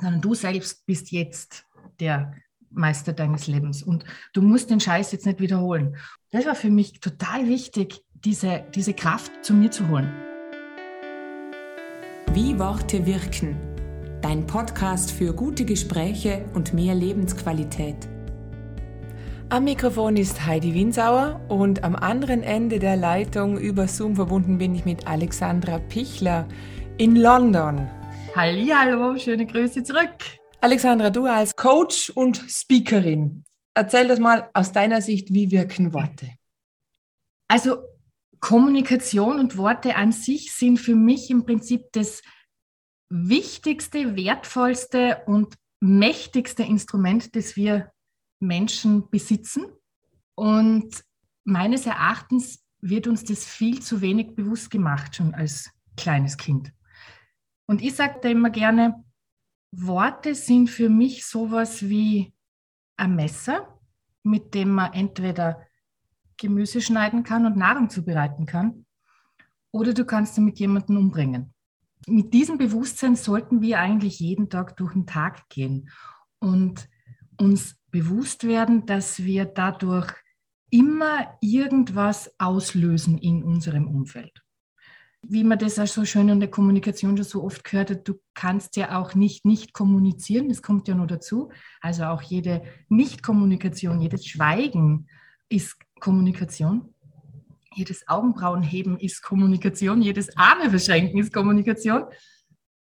sondern du selbst bist jetzt der Meister deines Lebens und du musst den Scheiß jetzt nicht wiederholen. Das war für mich total wichtig, diese, diese Kraft zu mir zu holen. Wie Worte wirken. Dein Podcast für gute Gespräche und mehr Lebensqualität. Am Mikrofon ist Heidi Winsauer und am anderen Ende der Leitung über Zoom verbunden bin ich mit Alexandra Pichler in London. Hallo, schöne Grüße zurück. Alexandra, du als Coach und Speakerin, erzähl das mal aus deiner Sicht, wie wirken Worte? Also Kommunikation und Worte an sich sind für mich im Prinzip das wichtigste, wertvollste und mächtigste Instrument, das wir Menschen besitzen. Und meines Erachtens wird uns das viel zu wenig bewusst gemacht, schon als kleines Kind. Und ich sage da immer gerne, Worte sind für mich sowas wie ein Messer, mit dem man entweder Gemüse schneiden kann und Nahrung zubereiten kann, oder du kannst damit jemanden umbringen. Mit diesem Bewusstsein sollten wir eigentlich jeden Tag durch den Tag gehen und uns bewusst werden, dass wir dadurch immer irgendwas auslösen in unserem Umfeld wie man das auch so schön in der Kommunikation schon so oft gehört hat, du kannst ja auch nicht nicht kommunizieren, das kommt ja nur dazu. Also auch jede Nicht-Kommunikation, jedes Schweigen ist Kommunikation. Jedes Augenbrauenheben ist Kommunikation, jedes Arme verschränken ist Kommunikation.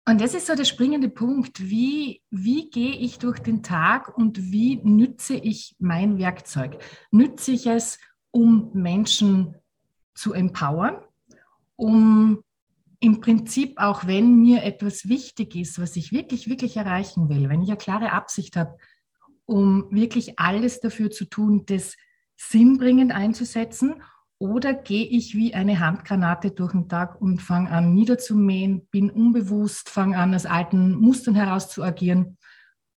Und das ist so der springende Punkt. Wie, wie gehe ich durch den Tag und wie nütze ich mein Werkzeug? Nütze ich es, um Menschen zu empowern? Um im Prinzip, auch wenn mir etwas wichtig ist, was ich wirklich, wirklich erreichen will, wenn ich eine klare Absicht habe, um wirklich alles dafür zu tun, das sinnbringend einzusetzen, oder gehe ich wie eine Handgranate durch den Tag und fange an niederzumähen, bin unbewusst, fange an, aus alten Mustern heraus zu agieren.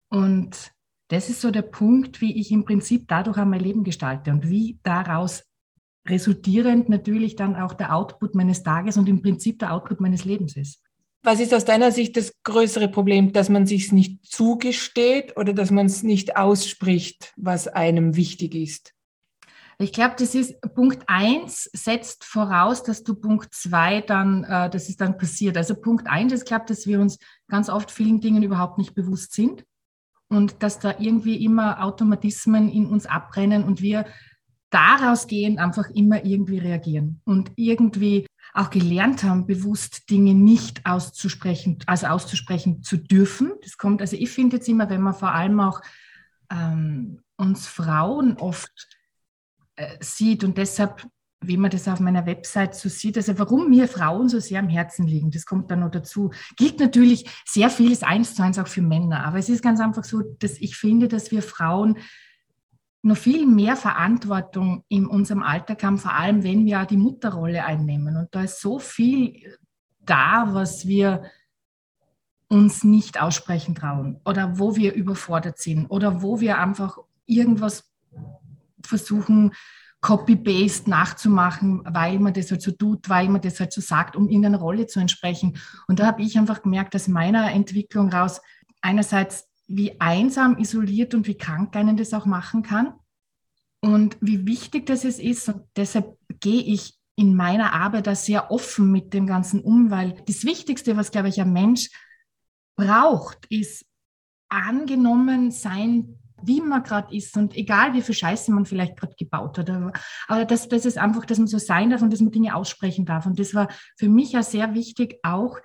Und das ist so der Punkt, wie ich im Prinzip dadurch auch mein Leben gestalte und wie daraus resultierend natürlich dann auch der Output meines Tages und im Prinzip der Output meines Lebens ist. Was ist aus deiner Sicht das größere Problem, dass man sich nicht zugesteht oder dass man es nicht ausspricht, was einem wichtig ist? Ich glaube, das ist Punkt eins setzt voraus, dass du Punkt zwei dann, äh, dass es dann passiert. Also Punkt eins ist, glaube dass wir uns ganz oft vielen Dingen überhaupt nicht bewusst sind und dass da irgendwie immer Automatismen in uns abrennen und wir daraus gehend einfach immer irgendwie reagieren und irgendwie auch gelernt haben, bewusst Dinge nicht auszusprechen, also auszusprechen zu dürfen. Das kommt, also ich finde jetzt immer, wenn man vor allem auch ähm, uns Frauen oft äh, sieht und deshalb, wie man das auf meiner Website so sieht, also warum mir Frauen so sehr am Herzen liegen, das kommt dann noch dazu. Gilt natürlich sehr vieles eins zu eins auch für Männer, aber es ist ganz einfach so, dass ich finde, dass wir Frauen noch viel mehr Verantwortung in unserem Alltag haben, vor allem wenn wir auch die Mutterrolle einnehmen. Und da ist so viel da, was wir uns nicht aussprechen trauen oder wo wir überfordert sind oder wo wir einfach irgendwas versuchen, Copy-Paste nachzumachen, weil man das halt so tut, weil man das halt so sagt, um in einer Rolle zu entsprechen. Und da habe ich einfach gemerkt, dass meiner Entwicklung raus einerseits wie einsam, isoliert und wie krank einen das auch machen kann und wie wichtig das ist. Und deshalb gehe ich in meiner Arbeit da sehr offen mit dem Ganzen um, weil das Wichtigste, was, glaube ich, ein Mensch braucht, ist angenommen sein, wie man gerade ist und egal wie viel Scheiße man vielleicht gerade gebaut hat. Aber, aber das, das ist einfach, dass man so sein darf und dass man Dinge aussprechen darf. Und das war für mich ja sehr wichtig, auch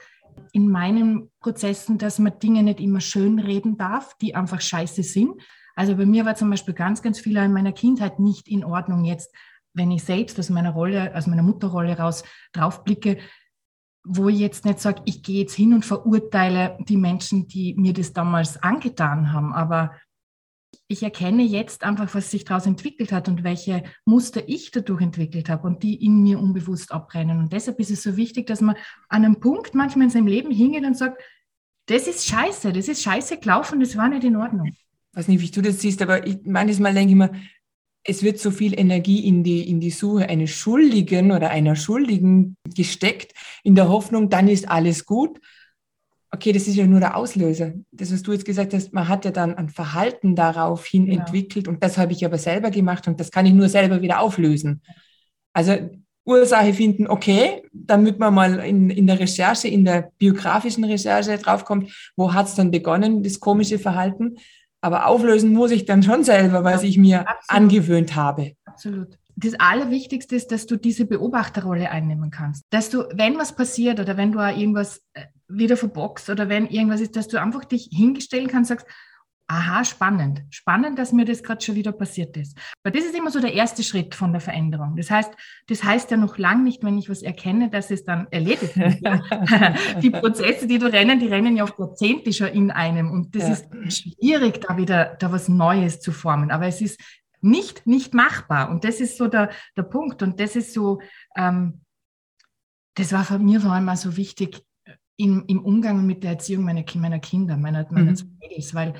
in meinen Prozessen, dass man Dinge nicht immer schön reden darf, die einfach scheiße sind. Also bei mir war zum Beispiel ganz, ganz viel in meiner Kindheit nicht in Ordnung jetzt, wenn ich selbst aus meiner Rolle, aus meiner Mutterrolle raus draufblicke, wo ich jetzt nicht sage, ich gehe jetzt hin und verurteile die Menschen, die mir das damals angetan haben, aber ich erkenne jetzt einfach, was sich daraus entwickelt hat und welche Muster ich dadurch entwickelt habe und die in mir unbewusst abbrennen. Und deshalb ist es so wichtig, dass man an einem Punkt manchmal in seinem Leben hingeht und sagt, das ist scheiße, das ist scheiße gelaufen, das war nicht in Ordnung. Ich weiß nicht, wie du das siehst, aber ich, manches Mal denke ich mir, es wird so viel Energie in die, in die Suche eines Schuldigen oder einer Schuldigen gesteckt, in der Hoffnung, dann ist alles gut. Okay, das ist ja nur der Auslöser. Das, was du jetzt gesagt hast, man hat ja dann ein Verhalten daraufhin genau. entwickelt und das habe ich aber selber gemacht und das kann ich nur selber wieder auflösen. Also Ursache finden, okay, damit man mal in, in der Recherche, in der biografischen Recherche draufkommt, wo hat es dann begonnen, das komische Verhalten. Aber auflösen muss ich dann schon selber, weil ich mir Absolut. angewöhnt habe. Absolut das Allerwichtigste ist, dass du diese Beobachterrolle einnehmen kannst. Dass du, wenn was passiert oder wenn du irgendwas äh, wieder verboxt oder wenn irgendwas ist, dass du einfach dich hingestellen kannst und sagst, aha, spannend, spannend, dass mir das gerade schon wieder passiert ist. Weil das ist immer so der erste Schritt von der Veränderung. Das heißt, das heißt ja noch lang nicht, wenn ich was erkenne, dass es dann erledigt ist. die Prozesse, die du rennen, die rennen ja auf Jahrzehnte schon in einem und das ja. ist schwierig, da wieder da was Neues zu formen. Aber es ist nicht, nicht machbar. Und das ist so der, der Punkt. Und das ist so, ähm, das war für mir vor allem mal so wichtig im, im Umgang mit der Erziehung meiner, meiner Kinder, meiner, meiner mhm. Mädels, weil.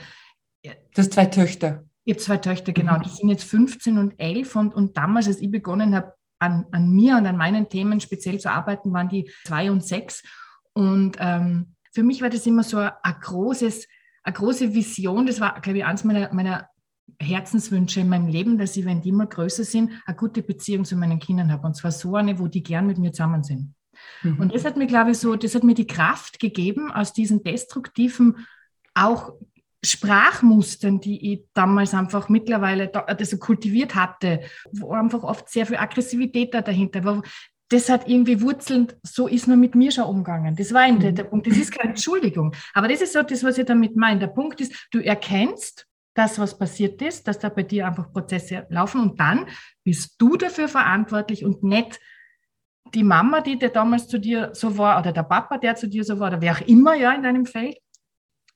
Du hast zwei Töchter. Ich habe zwei Töchter, genau. Mhm. Die sind jetzt 15 und 11 und, und damals, als ich begonnen habe, an, an mir und an meinen Themen speziell zu arbeiten, waren die zwei und sechs. Und ähm, für mich war das immer so ein, ein großes, eine große Vision. Das war, glaube ich, eines meiner, meiner Herzenswünsche in meinem Leben, dass ich, wenn die immer größer sind, eine gute Beziehung zu meinen Kindern habe. Und zwar so eine, wo die gern mit mir zusammen sind. Mhm. Und das hat mir, glaube ich, so, das hat mir die Kraft gegeben, aus diesen destruktiven, auch Sprachmustern, die ich damals einfach mittlerweile also kultiviert hatte, wo einfach oft sehr viel Aggressivität da dahinter war. Das hat irgendwie Wurzeln, so ist man mit mir schon umgegangen. Das war ein, mhm. der Punkt. Das ist keine Entschuldigung. Aber das ist so das, was ich damit meine. Der Punkt ist, du erkennst, das, was passiert ist, dass da bei dir einfach Prozesse laufen und dann bist du dafür verantwortlich und nicht die Mama, die der damals zu dir so war oder der Papa, der zu dir so war oder wer auch immer ja in deinem Feld,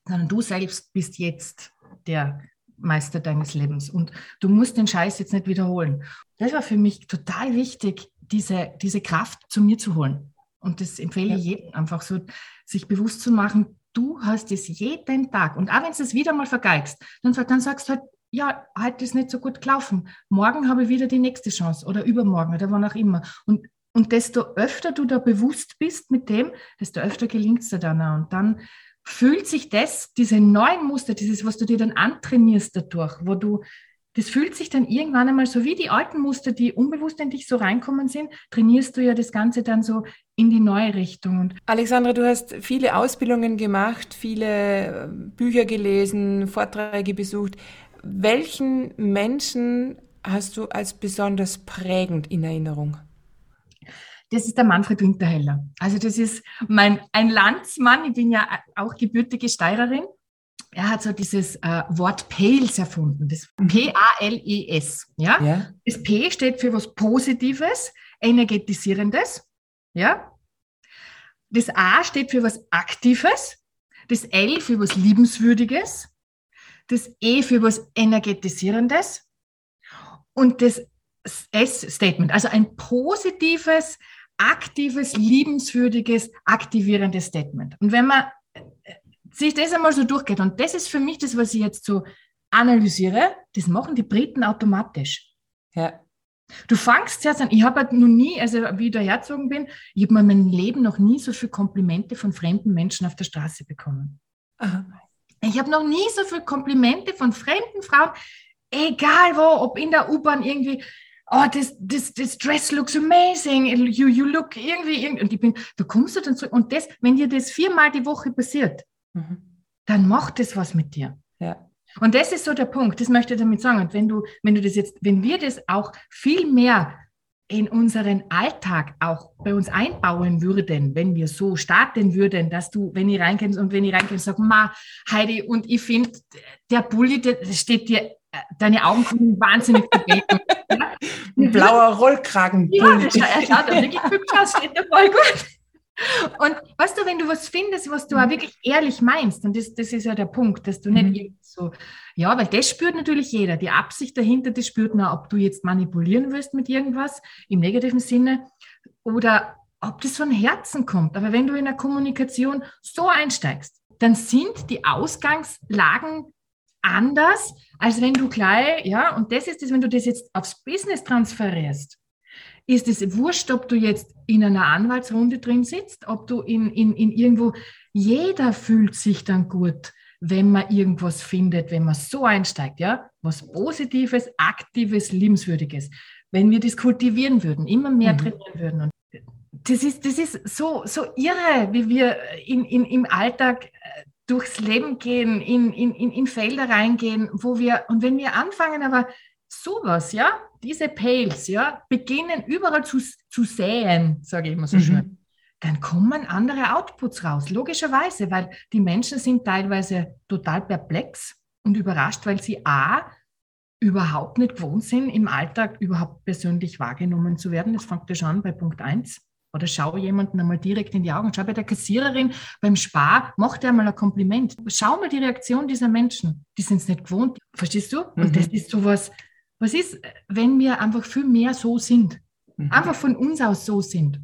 sondern du selbst bist jetzt der Meister deines Lebens und du musst den Scheiß jetzt nicht wiederholen. Das war für mich total wichtig, diese, diese Kraft zu mir zu holen. Und das empfehle ich jedem einfach so, sich bewusst zu machen, du hast es jeden Tag. Und auch wenn du es wieder mal vergeigst, dann, dann sagst du halt, ja, heute ist nicht so gut gelaufen. Morgen habe ich wieder die nächste Chance oder übermorgen oder wann auch immer. Und, und desto öfter du da bewusst bist mit dem, desto öfter gelingt es dir dann auch. Und dann fühlt sich das, diese neuen Muster, dieses, was du dir dann antrainierst dadurch, wo du das fühlt sich dann irgendwann einmal so wie die alten Muster, die unbewusst in dich so reinkommen sind, trainierst du ja das Ganze dann so in die neue Richtung. Alexandra, du hast viele Ausbildungen gemacht, viele äh, Bücher gelesen, Vorträge besucht. Welchen Menschen hast du als besonders prägend in Erinnerung? Das ist der Manfred Winterheller. Also das ist mein ein Landsmann. Ich bin ja auch gebürtige Steirerin er hat so dieses äh, Wort Pales erfunden, das mhm. P-A-L-E-S. Ja? ja? Das P steht für was Positives, Energetisierendes. Ja? Das A steht für was Aktives, das L für was Liebenswürdiges, das E für was Energetisierendes und das S-Statement, also ein positives, aktives, liebenswürdiges, aktivierendes Statement. Und wenn man sich das einmal so durchgeht, und das ist für mich das, was ich jetzt so analysiere, das machen die Briten automatisch. Ja. Du fangst jetzt an, ich habe halt noch nie, also wie ich da herzogen bin, ich habe in meinem Leben noch nie so viele Komplimente von fremden Menschen auf der Straße bekommen. Aha. Ich habe noch nie so viele Komplimente von fremden Frauen, egal wo, ob in der U-Bahn irgendwie, oh, this, this, this dress looks amazing, you, you look irgendwie, irgendwie, und ich bin, da kommst du dann zurück, und das, wenn dir das viermal die Woche passiert, mhm. dann macht das was mit dir. Ja. Und das ist so der Punkt, das möchte ich damit sagen. Und wenn du, wenn du das jetzt, wenn wir das auch viel mehr in unseren Alltag auch bei uns einbauen würden, wenn wir so starten würden, dass du, wenn ich reinkommst und wenn ich reinkommst, sag, ma, Heidi, und ich finde, der Bulli, der steht dir, deine Augen kommen wahnsinnig ja? Ein blauer Rollkragen. Ja, er schaut wirklich hübsch aus, steht dir voll gut. Und weißt du, wenn du was findest, was du auch mhm. wirklich ehrlich meinst, und das, das ist ja der Punkt, dass du nicht mhm. so, ja, weil das spürt natürlich jeder. Die Absicht dahinter, das spürt nur, ob du jetzt manipulieren willst mit irgendwas im negativen Sinne oder ob das von Herzen kommt. Aber wenn du in der Kommunikation so einsteigst, dann sind die Ausgangslagen anders, als wenn du gleich, ja, und das ist es, wenn du das jetzt aufs Business transferierst ist es wurscht, ob du jetzt in einer Anwaltsrunde drin sitzt, ob du in, in, in irgendwo, jeder fühlt sich dann gut, wenn man irgendwas findet, wenn man so einsteigt, ja, was Positives, Aktives, Liebenswürdiges. Wenn wir das kultivieren würden, immer mehr mhm. trainieren würden. Und das ist, das ist so, so irre, wie wir in, in, im Alltag durchs Leben gehen, in, in, in, in Felder reingehen, wo wir, und wenn wir anfangen, aber sowas, ja, diese Pails, ja, beginnen überall zu, zu säen, sage ich immer so mhm. schön, dann kommen andere Outputs raus, logischerweise, weil die Menschen sind teilweise total perplex und überrascht, weil sie A, überhaupt nicht gewohnt sind, im Alltag überhaupt persönlich wahrgenommen zu werden. Das fängt ja schon an bei Punkt 1. Oder schau jemanden einmal direkt in die Augen. Schau bei der Kassiererin beim Spar, mach dir einmal ein Kompliment. Schau mal die Reaktion dieser Menschen. Die sind es nicht gewohnt. Verstehst du? Mhm. Und das ist sowas, was ist, wenn wir einfach viel mehr so sind? Mhm. Einfach von uns aus so sind.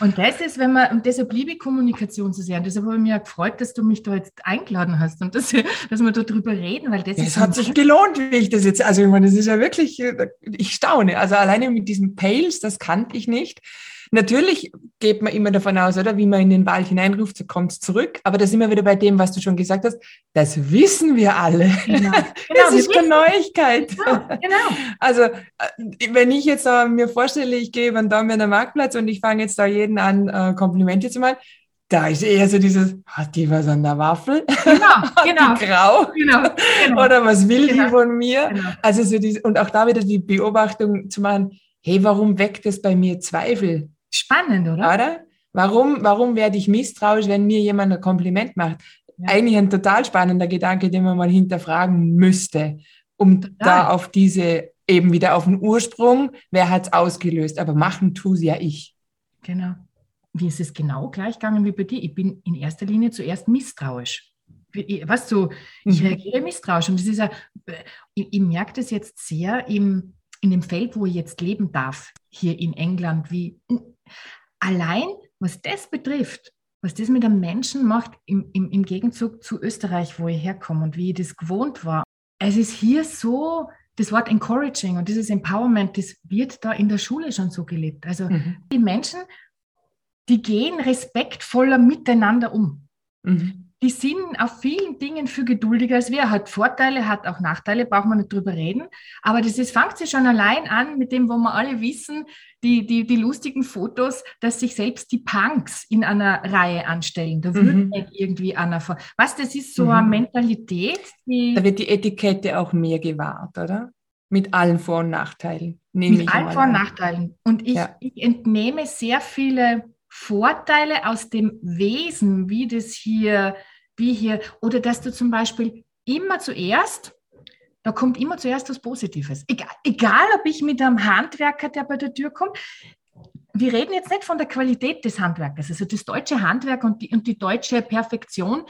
Und das ist, wenn man, und deshalb liebe ich Kommunikation so sehr. Und deshalb habe ich mich ja gefreut, dass du mich da jetzt eingeladen hast und dass, dass wir darüber reden, weil das Es hat sich gelohnt, wie ich das jetzt, also ich meine, das ist ja wirklich, ich staune. Also alleine mit diesen Pails, das kannte ich nicht. Natürlich geht man immer davon aus, oder wie man in den Wald hineinruft, so kommt es zurück. Aber da sind wir wieder bei dem, was du schon gesagt hast. Das wissen wir alle. Genau. Genau, das ist keine Neuigkeit. Genau, genau. Also äh, wenn ich jetzt uh, mir vorstelle, ich gehe über den Daumen am Marktplatz und ich fange jetzt da jeden an, uh, Komplimente zu machen, da ist eher so dieses, hat die was an der Waffel? Genau, genau. Grau? Genau, genau. Oder was will genau. die von mir? Genau. Also so diese, und auch da wieder die Beobachtung zu machen, hey, warum weckt es bei mir Zweifel? Spannend, oder? Oder? Warum, warum werde ich misstrauisch, wenn mir jemand ein Kompliment macht? Ja. Eigentlich ein total spannender Gedanke, den man mal hinterfragen müsste, um total. da auf diese, eben wieder auf den Ursprung, wer hat es ausgelöst? Aber machen tue es ja ich. Genau. Wie ist es genau gleich gegangen wie bei dir? Ich bin in erster Linie zuerst misstrauisch. Weißt du, ich mhm. reagiere misstrauisch. Und das ist ja, ich, ich merke das jetzt sehr im, in dem Feld, wo ich jetzt leben darf, hier in England, wie Allein, was das betrifft, was das mit einem Menschen macht, im, im, im Gegenzug zu Österreich, wo ich herkomme und wie ich das gewohnt war. Es ist hier so, das Wort encouraging und dieses Empowerment, das wird da in der Schule schon so gelebt. Also mhm. die Menschen, die gehen respektvoller miteinander um. Mhm die sind auf vielen Dingen viel geduldiger als wir. Hat Vorteile, hat auch Nachteile, braucht man nicht drüber reden. Aber das ist, fängt sich schon allein an mit dem, wo wir alle wissen, die, die, die lustigen Fotos, dass sich selbst die Punks in einer Reihe anstellen. Da würde mhm. nicht irgendwie einer vor. Was, das ist so mhm. eine Mentalität. da wird die Etikette auch mehr gewahrt, oder? Mit allen Vor- und Nachteilen. Mit allen Vor- und Nachteilen. Und ich, ja. ich entnehme sehr viele Vorteile aus dem Wesen, wie das hier, wie hier, oder dass du zum Beispiel immer zuerst, da kommt immer zuerst was Positives. Egal, egal ob ich mit einem Handwerker, der bei der Tür kommt, wir reden jetzt nicht von der Qualität des Handwerkers, also das deutsche Handwerk und die, und die deutsche Perfektion,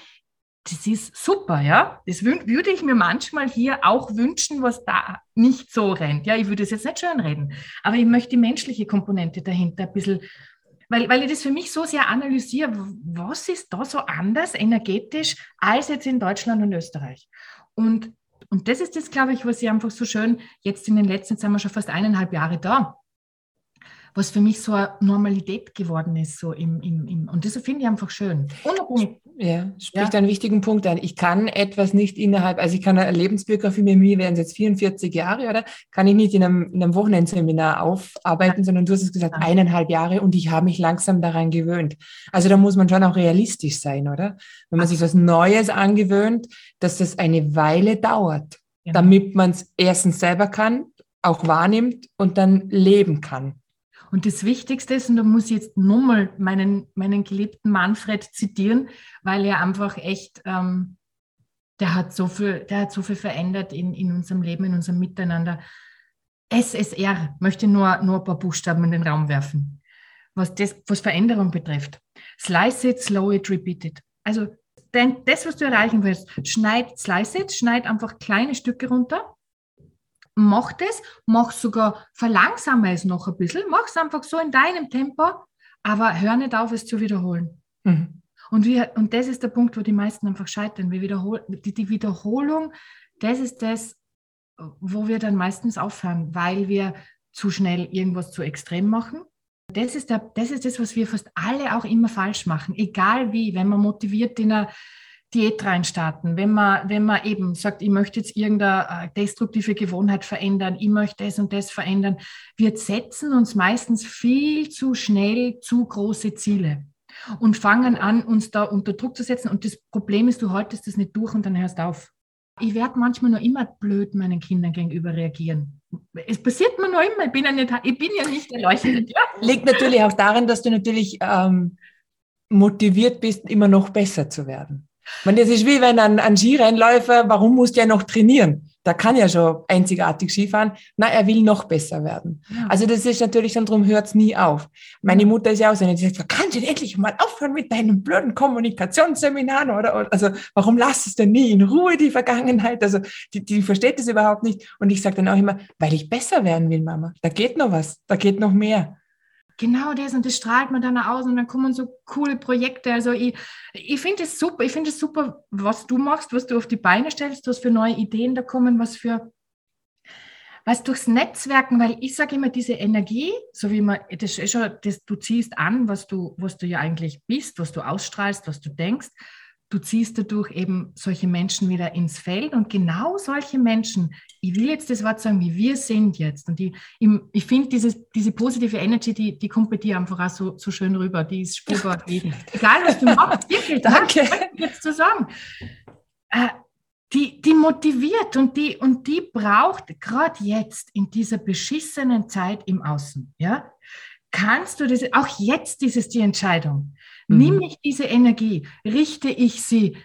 das ist super, ja. Das würde ich mir manchmal hier auch wünschen, was da nicht so rennt. Ja, ich würde es jetzt nicht schön reden, aber ich möchte die menschliche Komponente dahinter ein bisschen weil, weil ich das für mich so sehr analysiere, was ist da so anders energetisch als jetzt in Deutschland und Österreich? Und, und das ist das, glaube ich, was ich einfach so schön, jetzt in den letzten, jetzt sind wir schon fast eineinhalb Jahre da, was für mich so eine Normalität geworden ist. So im, im, im und das finde ich einfach schön. Unabhängig. Ja, spricht ja. einen wichtigen Punkt an. Ich kann etwas nicht innerhalb, also ich kann eine Lebensbiografie, mit mir wären es jetzt 44 Jahre, oder? Kann ich nicht in einem, in einem Wochenendseminar aufarbeiten, ja. sondern du hast es gesagt, ja. eineinhalb Jahre und ich habe mich langsam daran gewöhnt. Also da muss man schon auch realistisch sein, oder? Wenn man sich was Neues angewöhnt, dass das eine Weile dauert, damit man es erstens selber kann, auch wahrnimmt und dann leben kann. Und das Wichtigste ist, und da muss ich jetzt nochmal meinen, meinen geliebten Manfred zitieren, weil er einfach echt, ähm, der hat so viel, der hat so viel verändert in, in unserem Leben, in unserem Miteinander. SSR möchte nur, nur ein paar Buchstaben in den Raum werfen, was, das, was Veränderung betrifft. Slice it, slow it, repeat it. Also denn das, was du erreichen willst, schneid, slice it, schneid einfach kleine Stücke runter mach das, mach sogar, verlangsame es noch ein bisschen, mach es einfach so in deinem Tempo, aber hör nicht auf, es zu wiederholen. Mhm. Und, wir, und das ist der Punkt, wo die meisten einfach scheitern. Wir wiederhol, die, die Wiederholung, das ist das, wo wir dann meistens aufhören, weil wir zu schnell irgendwas zu extrem machen. Das ist, der, das ist das, was wir fast alle auch immer falsch machen. Egal wie, wenn man motiviert in einer Diät reinstarten, wenn man, wenn man eben sagt, ich möchte jetzt irgendeine äh, destruktive Gewohnheit verändern, ich möchte das und das verändern. Wir setzen uns meistens viel zu schnell zu große Ziele und fangen an, uns da unter Druck zu setzen. Und das Problem ist, du haltest das nicht durch und dann hörst auf. Ich werde manchmal nur immer blöd meinen Kindern gegenüber reagieren. Es passiert mir noch immer. Ich bin ja nicht, ich bin ja nicht der leuchtende Liegt natürlich auch daran, dass du natürlich ähm, motiviert bist, immer noch besser zu werden. Meine, das ist wie wenn ein, ein Skirennläufer, warum muss der noch trainieren? Da kann ja schon einzigartig Skifahren. Na, er will noch besser werden. Ja. Also das ist natürlich schon drum, hört's nie auf. Meine Mutter ist ja auch so, die sagt, kannst du endlich mal aufhören mit deinen blöden Kommunikationsseminaren oder, also warum lass es denn nie in Ruhe die Vergangenheit? Also die, die versteht das überhaupt nicht. Und ich sage dann auch immer, weil ich besser werden will, Mama. Da geht noch was, da geht noch mehr genau das und das strahlt man dann aus und dann kommen so coole Projekte. Also ich, ich finde es super, ich finde es super, was du machst, was du auf die Beine stellst, was für neue Ideen da kommen, was für was durchs Netzwerken, weil ich sage immer, diese Energie, so wie man, das ist schon, das, du ziehst an, was du, was du ja eigentlich bist, was du ausstrahlst, was du denkst du ziehst dadurch eben solche Menschen wieder ins Feld und genau solche Menschen, ich will jetzt das Wort sagen, wie wir sind jetzt und die, ich, ich finde diese positive Energy, die, die kommt bei dir einfach auch so, so schön rüber, die ist spürbar. Die, egal was du machst, wirklich, danke. jetzt zu sagen. Äh, die, die motiviert und die, und die braucht gerade jetzt in dieser beschissenen Zeit im Außen, ja, kannst du das, auch jetzt ist es die Entscheidung. Mhm. Nimm ich diese Energie, richte ich sie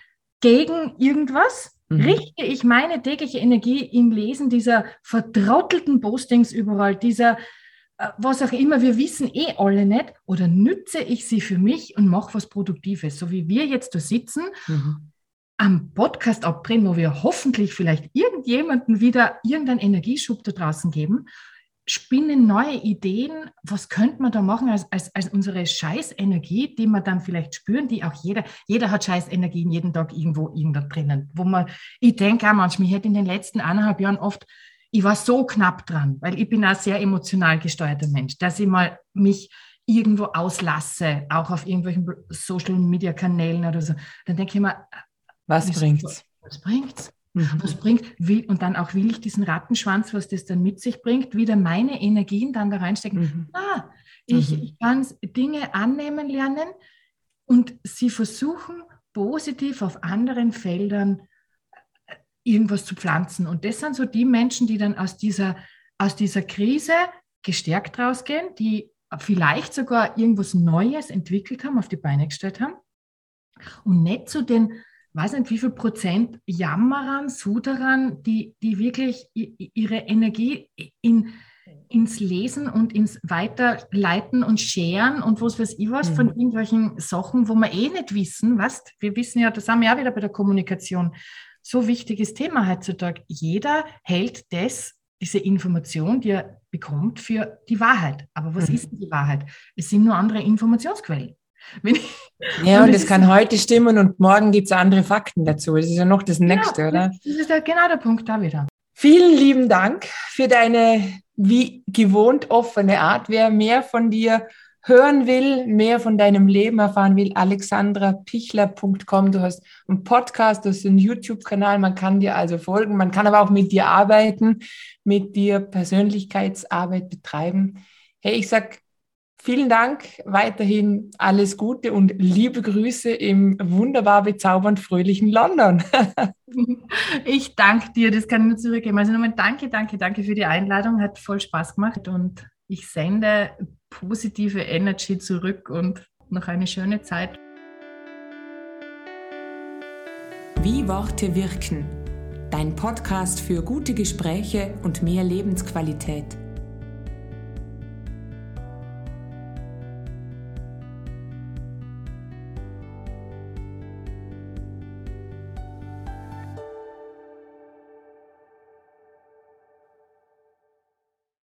gegen irgendwas? Mhm. Richte ich meine tägliche Energie im Lesen dieser vertrottelten Postings überall, dieser äh, was auch immer, wir wissen eh alle nicht, oder nütze ich sie für mich und mache was Produktives, so wie wir jetzt da sitzen, mhm. am Podcast abdrehen, wo wir hoffentlich vielleicht irgendjemanden wieder irgendeinen Energieschub da draußen geben spinnen neue Ideen, was könnte man da machen als, als, als unsere Scheißenergie, die wir dann vielleicht spüren, die auch jeder, jeder hat Scheißenergien jeden Tag irgendwo irgendwo drinnen, wo man, ich denke auch manchmal, ich hätte in den letzten eineinhalb Jahren oft, ich war so knapp dran, weil ich bin ein sehr emotional gesteuerter Mensch, dass ich mal mich irgendwo auslasse, auch auf irgendwelchen Social Media Kanälen oder so, dann denke ich mir, was bringt's? Was bringt's? Mhm. Was bringt, will, und dann auch will ich diesen Rattenschwanz, was das dann mit sich bringt, wieder meine Energien dann da reinstecken. Mhm. Ah, ich, mhm. ich kann Dinge annehmen lernen und sie versuchen, positiv auf anderen Feldern äh, irgendwas zu pflanzen. Und das sind so die Menschen, die dann aus dieser, aus dieser Krise gestärkt rausgehen, die vielleicht sogar irgendwas Neues entwickelt haben, auf die Beine gestellt haben und nicht zu den weiß nicht, wie viel Prozent Jammerern, Suderern, die, die wirklich ihre Energie in, ins Lesen und ins Weiterleiten und Scheren und was weiß ich was mhm. von irgendwelchen Sachen, wo wir eh nicht wissen, was, wir wissen ja, das haben wir ja wieder bei der Kommunikation, so wichtiges Thema heutzutage. Jeder hält das, diese Information, die er bekommt, für die Wahrheit. Aber was mhm. ist denn die Wahrheit? Es sind nur andere Informationsquellen. ja, und, das kann heute stimmen und morgen gibt es andere Fakten dazu. Das ist ja noch das genau, Nächste, oder? Das ist ja genau der Punkt da wieder. Vielen lieben Dank für deine wie gewohnt offene Art. Wer mehr von dir hören will, mehr von deinem Leben erfahren will, alexandrapichler.com. Du hast einen Podcast, du hast einen YouTube-Kanal, man kann dir also folgen, man kann aber auch mit dir arbeiten, mit dir Persönlichkeitsarbeit betreiben. Hey, ich sag Vielen Dank, weiterhin alles Gute und liebe Grüße im wunderbar bezaubernd fröhlichen London. ich danke dir, das kann ich nur zurückgeben. Also nochmal danke, danke, danke für die Einladung, hat voll Spaß gemacht und ich sende positive Energy zurück und noch eine schöne Zeit. Wie Worte wirken. Dein Podcast für gute Gespräche und mehr Lebensqualität.